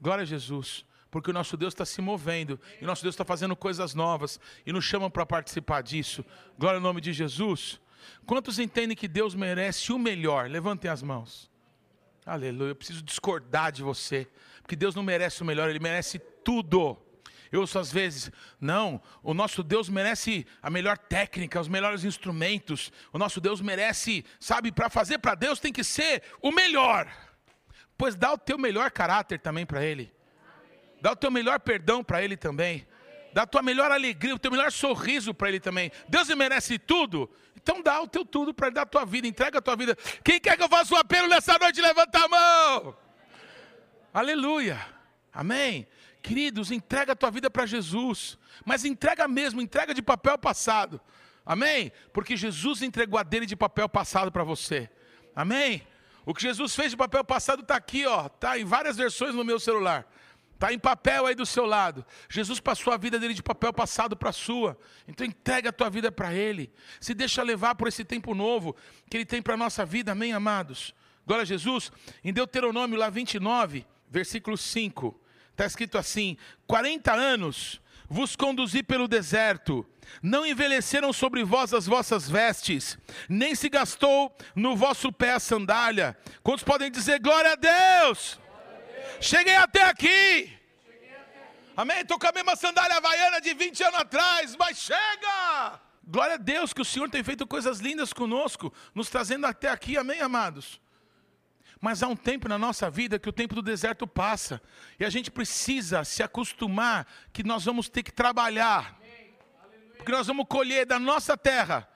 Glória a Jesus, porque o nosso Deus está se movendo, e o nosso Deus está fazendo coisas novas, e nos chamam para participar disso. Glória ao nome de Jesus. Quantos entendem que Deus merece o melhor? Levantem as mãos. Aleluia, eu preciso discordar de você, porque Deus não merece o melhor, Ele merece tudo. Eu ouço às vezes, não, o nosso Deus merece a melhor técnica, os melhores instrumentos. O nosso Deus merece, sabe, para fazer para Deus tem que ser o melhor. Pois dá o teu melhor caráter também para Ele. Dá o teu melhor perdão para Ele também. Dá a tua melhor alegria, o teu melhor sorriso para Ele também. Deus merece tudo. Então dá o teu tudo para Ele dar a tua vida, entrega a tua vida. Quem quer que eu faça um apelo nessa noite, levanta a mão. Aleluia. Amém. Queridos, entrega a tua vida para Jesus, mas entrega mesmo, entrega de papel passado. Amém? Porque Jesus entregou a dele de papel passado para você. Amém? O que Jesus fez de papel passado está aqui, ó, tá em várias versões no meu celular. Está em papel aí do seu lado. Jesus passou a vida dele de papel passado para a sua. Então entrega a tua vida para Ele. Se deixa levar por esse tempo novo que Ele tem para a nossa vida. Amém, amados? Glória a Jesus. Em Deuteronômio lá 29, versículo 5. Está escrito assim: 40 anos vos conduzi pelo deserto, não envelheceram sobre vós as vossas vestes, nem se gastou no vosso pé a sandália. Quantos podem dizer glória a Deus? Cheguei até aqui. Amém? Estou com a mesma sandália havaiana de 20 anos atrás, mas chega! Glória a Deus que o Senhor tem feito coisas lindas conosco, nos trazendo até aqui, amém, amados? Mas há um tempo na nossa vida que o tempo do deserto passa. E a gente precisa se acostumar que nós vamos ter que trabalhar. Porque nós vamos colher da nossa terra.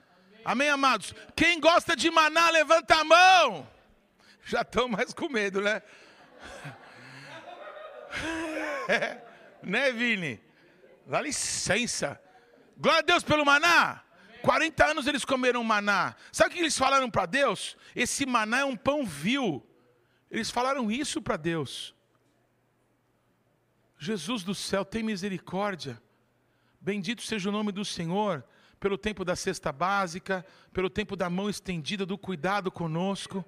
Amém, amados? Quem gosta de maná, levanta a mão. Já estão mais com medo, né? É, né, Vini? Dá licença. Glória a Deus pelo maná. 40 anos eles comeram maná. Sabe o que eles falaram para Deus? Esse maná é um pão vil. Eles falaram isso para Deus. Jesus do céu, tem misericórdia. Bendito seja o nome do Senhor, pelo tempo da cesta básica, pelo tempo da mão estendida, do cuidado conosco.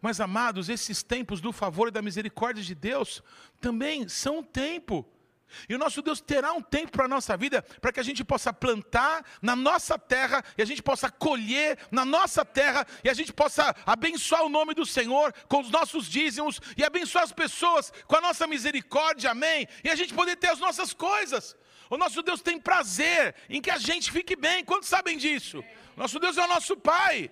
Mas, amados, esses tempos do favor e da misericórdia de Deus também são um tempo. E o nosso Deus terá um tempo para a nossa vida, para que a gente possa plantar na nossa terra, e a gente possa colher na nossa terra, e a gente possa abençoar o nome do Senhor com os nossos dízimos, e abençoar as pessoas com a nossa misericórdia, amém? E a gente poder ter as nossas coisas. O nosso Deus tem prazer em que a gente fique bem, quantos sabem disso? Nosso Deus é o nosso Pai.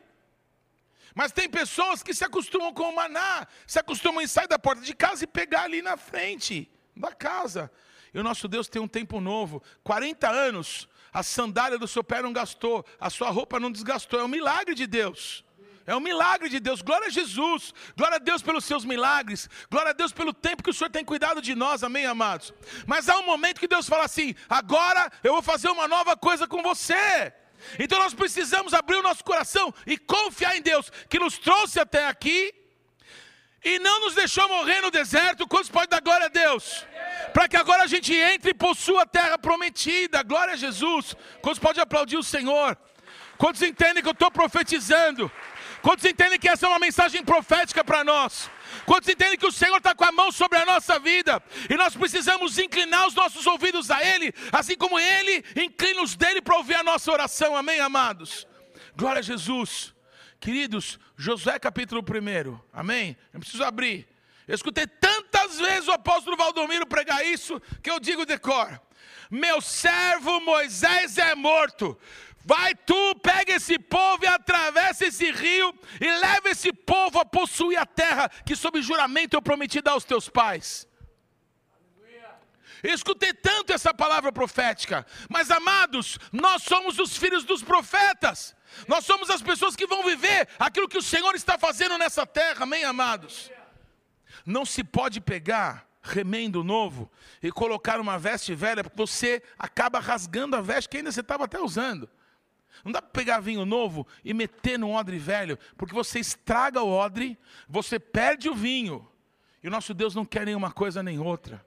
Mas tem pessoas que se acostumam com o maná, se acostumam em sair da porta de casa e pegar ali na frente da casa. O nosso Deus tem um tempo novo. 40 anos, a sandália do seu pé não gastou, a sua roupa não desgastou. É um milagre de Deus. É um milagre de Deus. Glória a Jesus. Glória a Deus pelos seus milagres. Glória a Deus pelo tempo que o Senhor tem cuidado de nós. Amém, amados? Mas há um momento que Deus fala assim: agora eu vou fazer uma nova coisa com você. Então nós precisamos abrir o nosso coração e confiar em Deus, que nos trouxe até aqui e não nos deixou morrer no deserto. Quantos pode dar glória a Deus? Para que agora a gente entre e possua a terra prometida. Glória a Jesus. Quantos pode aplaudir o Senhor? Quantos entendem que eu estou profetizando? Quantos entendem que essa é uma mensagem profética para nós? Quantos entendem que o Senhor está com a mão sobre a nossa vida e nós precisamos inclinar os nossos ouvidos a Ele, assim como Ele inclina os dele para ouvir a nossa oração, amém, amados? Glória a Jesus, queridos, Josué capítulo 1, amém? Eu preciso abrir. Eu escutei tantas vezes o apóstolo Valdomiro pregar isso que eu digo decor. Meu servo Moisés é morto. Vai tu, pega esse povo e atravessa esse rio e leva esse povo a possuir a terra que sob juramento eu prometi dar aos teus pais. Eu escutei tanto essa palavra profética, mas amados, nós somos os filhos dos profetas. Nós somos as pessoas que vão viver aquilo que o Senhor está fazendo nessa terra, amém, amados? Não se pode pegar remendo novo e colocar uma veste velha, porque você acaba rasgando a veste que ainda você estava até usando. Não dá para pegar vinho novo e meter no odre velho, porque você estraga o odre, você perde o vinho. E o nosso Deus não quer nenhuma coisa nem outra.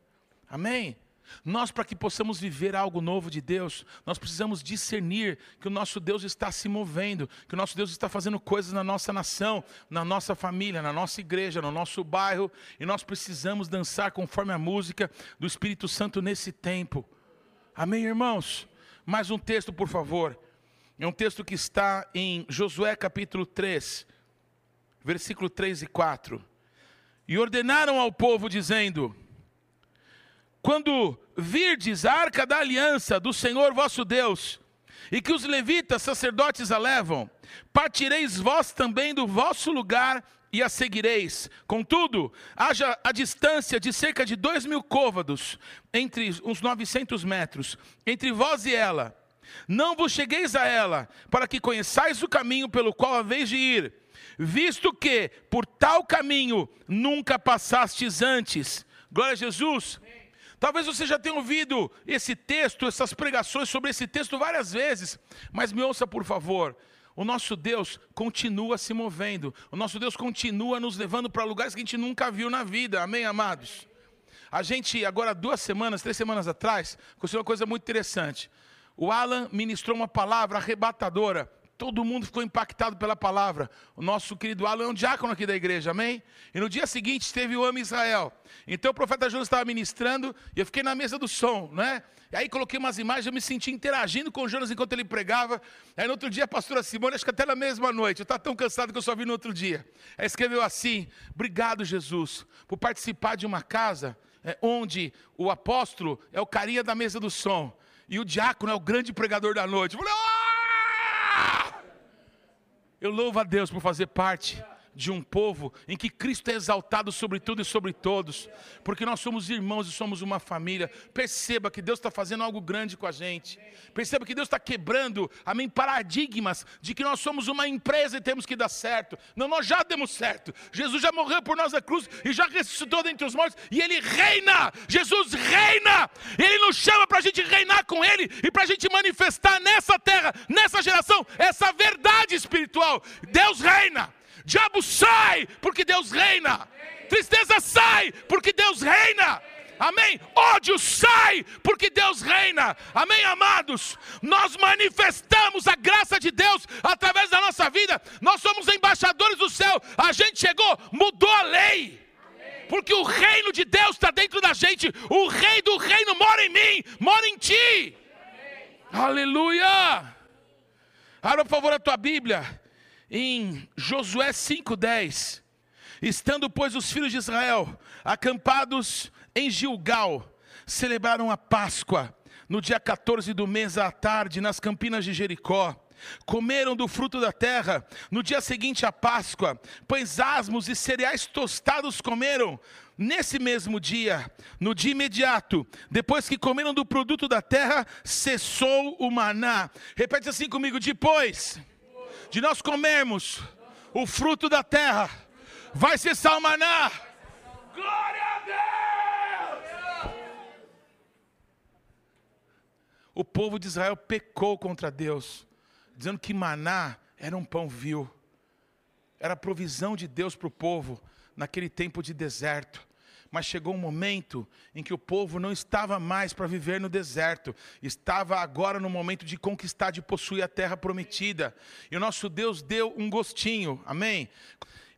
Amém? Nós, para que possamos viver algo novo de Deus, nós precisamos discernir que o nosso Deus está se movendo, que o nosso Deus está fazendo coisas na nossa nação, na nossa família, na nossa igreja, no nosso bairro, e nós precisamos dançar conforme a música do Espírito Santo nesse tempo. Amém, irmãos? Mais um texto, por favor. É um texto que está em Josué capítulo 3, versículo 3 e 4. E ordenaram ao povo, dizendo: Quando virdes a arca da aliança do Senhor vosso Deus, e que os levitas sacerdotes a levam, partireis vós também do vosso lugar e a seguireis. Contudo, haja a distância de cerca de dois mil côvados, entre uns 900 metros, entre vós e ela não vos chegueis a ela, para que conheçais o caminho pelo qual haveis de ir, visto que por tal caminho nunca passastes antes. Glória a Jesus. Talvez você já tenha ouvido esse texto, essas pregações sobre esse texto várias vezes, mas me ouça por favor. O nosso Deus continua se movendo, o nosso Deus continua nos levando para lugares que a gente nunca viu na vida, amém, amados? A gente, agora duas semanas, três semanas atrás, aconteceu uma coisa muito interessante. O Alan ministrou uma palavra arrebatadora. Todo mundo ficou impactado pela palavra. O nosso querido Alan é um diácono aqui da igreja, amém? E no dia seguinte teve o Ame Israel. Então o profeta Jonas estava ministrando e eu fiquei na mesa do som, né? E aí coloquei umas imagens, eu me senti interagindo com Jonas enquanto ele pregava. Aí no outro dia a pastora Simone, acho que até na mesma noite, eu estava tão cansado que eu só vi no outro dia. Aí escreveu assim: Obrigado, Jesus, por participar de uma casa é, onde o apóstolo é o carinha da mesa do som e o diácono é o grande pregador da noite. Eu, falei, ah! Eu louvo a Deus por fazer parte de um povo em que Cristo é exaltado sobre tudo e sobre todos, porque nós somos irmãos e somos uma família. Perceba que Deus está fazendo algo grande com a gente. Perceba que Deus está quebrando, amém, paradigmas de que nós somos uma empresa e temos que dar certo. Não, nós já demos certo. Jesus já morreu por nós na cruz e já ressuscitou dentre os mortos e Ele reina. Jesus reina. Ele nos chama para a gente reinar com Ele e para a gente manifestar nessa terra, nessa geração, essa verdade espiritual. Deus reina. Diabo sai, porque Deus reina. Tristeza sai, porque Deus reina. Amém? Ódio sai, porque Deus reina. Amém, amados? Nós manifestamos a graça de Deus através da nossa vida. Nós somos embaixadores do céu. A gente chegou, mudou a lei. Porque o reino de Deus está dentro da gente. O rei do reino mora em mim, mora em ti. Aleluia. Abra, por favor, a tua Bíblia em Josué 5,10. Estando, pois, os filhos de Israel acampados em Gilgal, celebraram a Páscoa no dia 14 do mês à tarde, nas campinas de Jericó. Comeram do fruto da terra no dia seguinte à Páscoa, pães asmos e cereais tostados comeram. Nesse mesmo dia, no dia imediato, depois que comeram do produto da terra, cessou o maná. Repete assim comigo: depois de nós comermos o fruto da terra, vai o maná. Glória a Deus! O povo de Israel pecou contra Deus, dizendo que maná era um pão vil, era a provisão de Deus para o povo naquele tempo de deserto. Mas chegou um momento em que o povo não estava mais para viver no deserto, estava agora no momento de conquistar, de possuir a terra prometida. E o nosso Deus deu um gostinho, amém?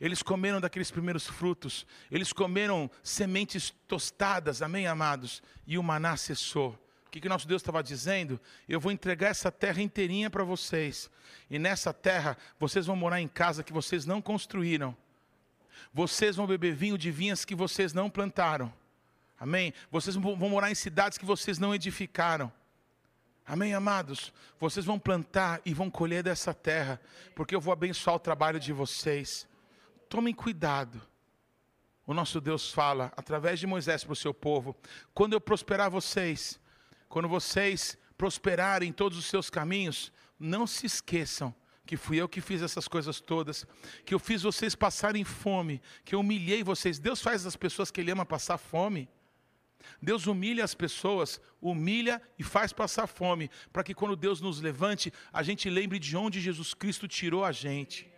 Eles comeram daqueles primeiros frutos, eles comeram sementes tostadas, amém, amados? E o maná cessou. O que, que nosso Deus estava dizendo? Eu vou entregar essa terra inteirinha para vocês, e nessa terra vocês vão morar em casa que vocês não construíram. Vocês vão beber vinho de vinhas que vocês não plantaram. Amém? Vocês vão morar em cidades que vocês não edificaram. Amém, amados? Vocês vão plantar e vão colher dessa terra, porque eu vou abençoar o trabalho de vocês. Tomem cuidado. O nosso Deus fala através de Moisés para o seu povo: quando eu prosperar vocês, quando vocês prosperarem em todos os seus caminhos, não se esqueçam que fui eu que fiz essas coisas todas, que eu fiz vocês passarem fome, que eu humilhei vocês. Deus faz as pessoas que Ele ama passar fome. Deus humilha as pessoas, humilha e faz passar fome, para que quando Deus nos levante, a gente lembre de onde Jesus Cristo tirou a gente.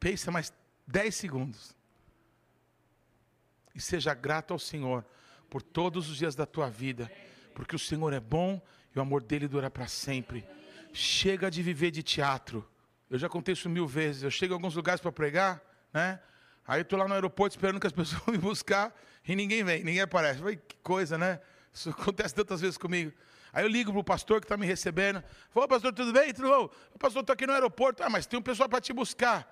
Pensa mais 10 segundos. E seja grato ao Senhor por todos os dias da tua vida, porque o Senhor é bom e o amor dele dura para sempre. Chega de viver de teatro. Eu já contei isso mil vezes. Eu chego em alguns lugares para pregar, né? Aí estou lá no aeroporto esperando que as pessoas me buscar e ninguém vem, ninguém aparece. Falei, que coisa, né? Isso acontece tantas vezes comigo. Aí eu ligo para o pastor que está me recebendo. Falou, pastor, tudo bem? Tudo bom? O pastor está aqui no aeroporto. Ah, mas tem um pessoal para te buscar.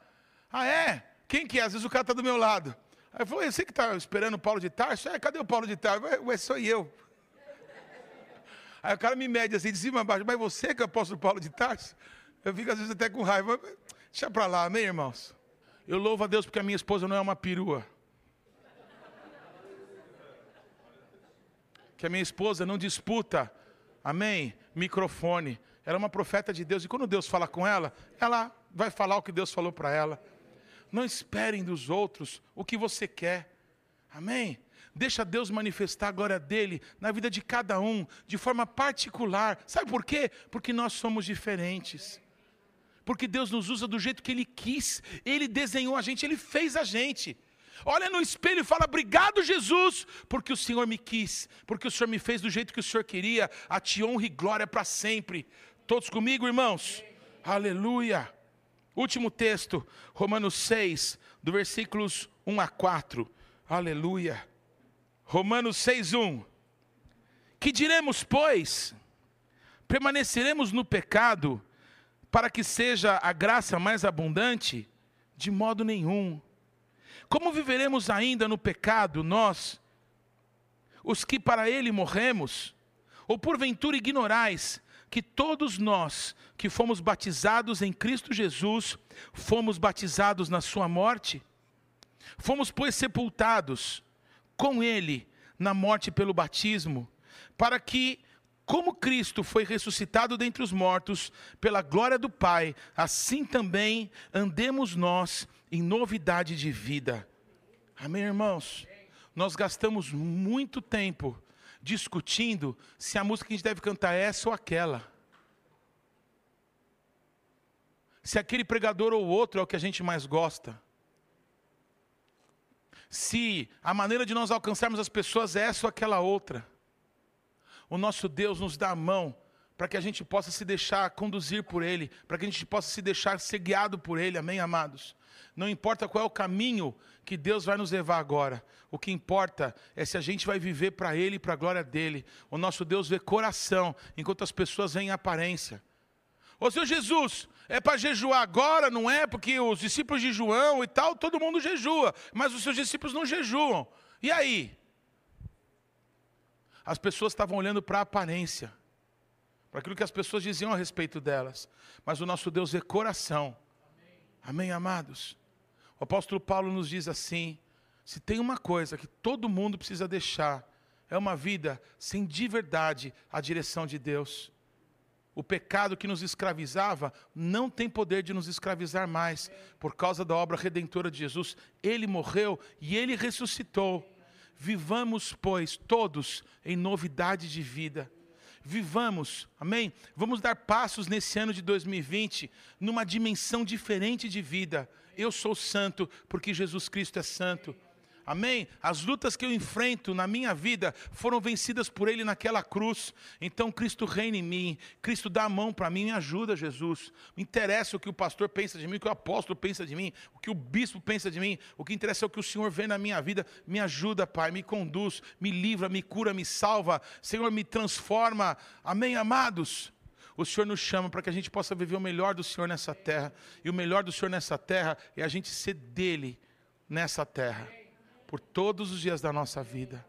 Ah, é? Quem que é? Às vezes o cara está do meu lado. Aí eu falei, você que está esperando o Paulo de Tarso? É, cadê o Paulo de Tarso? Ué, sou eu. Aí o cara me mede assim, de cima a baixo, mas você que é apóstolo Paulo de Tarso? Eu fico às vezes até com raiva. Deixa para lá, amém, irmãos? Eu louvo a Deus porque a minha esposa não é uma perua. Que a minha esposa não disputa, amém? Microfone. Ela é uma profeta de Deus e quando Deus fala com ela, ela vai falar o que Deus falou para ela. Não esperem dos outros o que você quer. Amém? Deixa Deus manifestar a glória dele na vida de cada um, de forma particular. Sabe por quê? Porque nós somos diferentes. Porque Deus nos usa do jeito que Ele quis. Ele desenhou a gente, Ele fez a gente. Olha no espelho e fala: Obrigado, Jesus, porque o Senhor me quis, porque o Senhor me fez do jeito que o Senhor queria. A ti honra e glória para sempre. Todos comigo, irmãos? Aleluia. Último texto, Romanos 6, do versículos 1 a 4. Aleluia. Romanos 6:1. Que diremos, pois? Permaneceremos no pecado para que seja a graça mais abundante? De modo nenhum. Como viveremos ainda no pecado nós, os que para ele morremos? Ou porventura ignorais que todos nós que fomos batizados em Cristo Jesus, fomos batizados na sua morte? Fomos, pois, sepultados com ele na morte pelo batismo, para que, como Cristo foi ressuscitado dentre os mortos, pela glória do Pai, assim também andemos nós em novidade de vida. Amém, irmãos? Nós gastamos muito tempo discutindo se a música que a gente deve cantar é essa ou aquela. Se aquele pregador ou outro é o que a gente mais gosta. Se a maneira de nós alcançarmos as pessoas é essa ou aquela outra. O nosso Deus nos dá a mão para que a gente possa se deixar conduzir por Ele, para que a gente possa se deixar ser guiado por Ele, amém, amados? Não importa qual é o caminho que Deus vai nos levar agora, o que importa é se a gente vai viver para Ele e para a glória dEle. O nosso Deus vê coração, enquanto as pessoas veem aparência. Ô Senhor Jesus, é para jejuar agora, não é? Porque os discípulos de João e tal, todo mundo jejua, mas os seus discípulos não jejuam. E aí? As pessoas estavam olhando para a aparência, para aquilo que as pessoas diziam a respeito delas, mas o nosso Deus vê coração. Amém, amados? O apóstolo Paulo nos diz assim: se tem uma coisa que todo mundo precisa deixar, é uma vida sem de verdade a direção de Deus. O pecado que nos escravizava não tem poder de nos escravizar mais, por causa da obra redentora de Jesus. Ele morreu e ele ressuscitou. Vivamos, pois, todos em novidade de vida. Vivamos, amém? Vamos dar passos nesse ano de 2020 numa dimensão diferente de vida. Eu sou santo porque Jesus Cristo é santo. Amém? As lutas que eu enfrento na minha vida foram vencidas por Ele naquela cruz. Então Cristo reina em mim. Cristo dá a mão para mim, me ajuda, Jesus. Me interessa o que o pastor pensa de mim, o que o apóstolo pensa de mim, o que o bispo pensa de mim. O que interessa é o que o Senhor vê na minha vida. Me ajuda, Pai, me conduz, me livra, me cura, me salva. Senhor, me transforma. Amém, amados? O Senhor nos chama para que a gente possa viver o melhor do Senhor nessa terra. E o melhor do Senhor nessa terra é a gente ser dele nessa terra por todos os dias da nossa vida.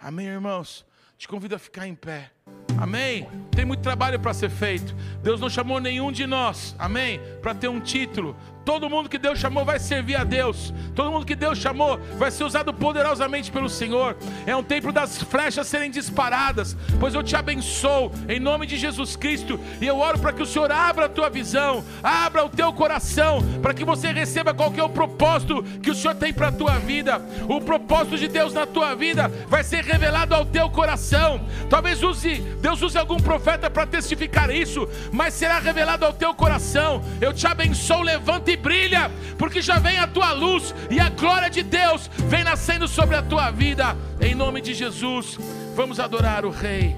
Amém, irmãos? Te convido a ficar em pé. Amém? Tem muito trabalho para ser feito. Deus não chamou nenhum de nós, amém? Para ter um título. Todo mundo que Deus chamou vai servir a Deus. Todo mundo que Deus chamou vai ser usado poderosamente pelo Senhor. É um tempo das flechas serem disparadas, pois eu te abençoo em nome de Jesus Cristo e eu oro para que o Senhor abra a tua visão, abra o teu coração, para que você receba qual é o propósito que o Senhor tem para a tua vida. O propósito de Deus na tua vida vai ser revelado ao teu coração. Talvez use, Deus use algum profeta para testificar isso, mas será revelado ao teu coração. Eu te abençoo, levanta e brilha, porque já vem a tua luz e a glória de Deus vem nascendo sobre a tua vida. Em nome de Jesus, vamos adorar o Rei.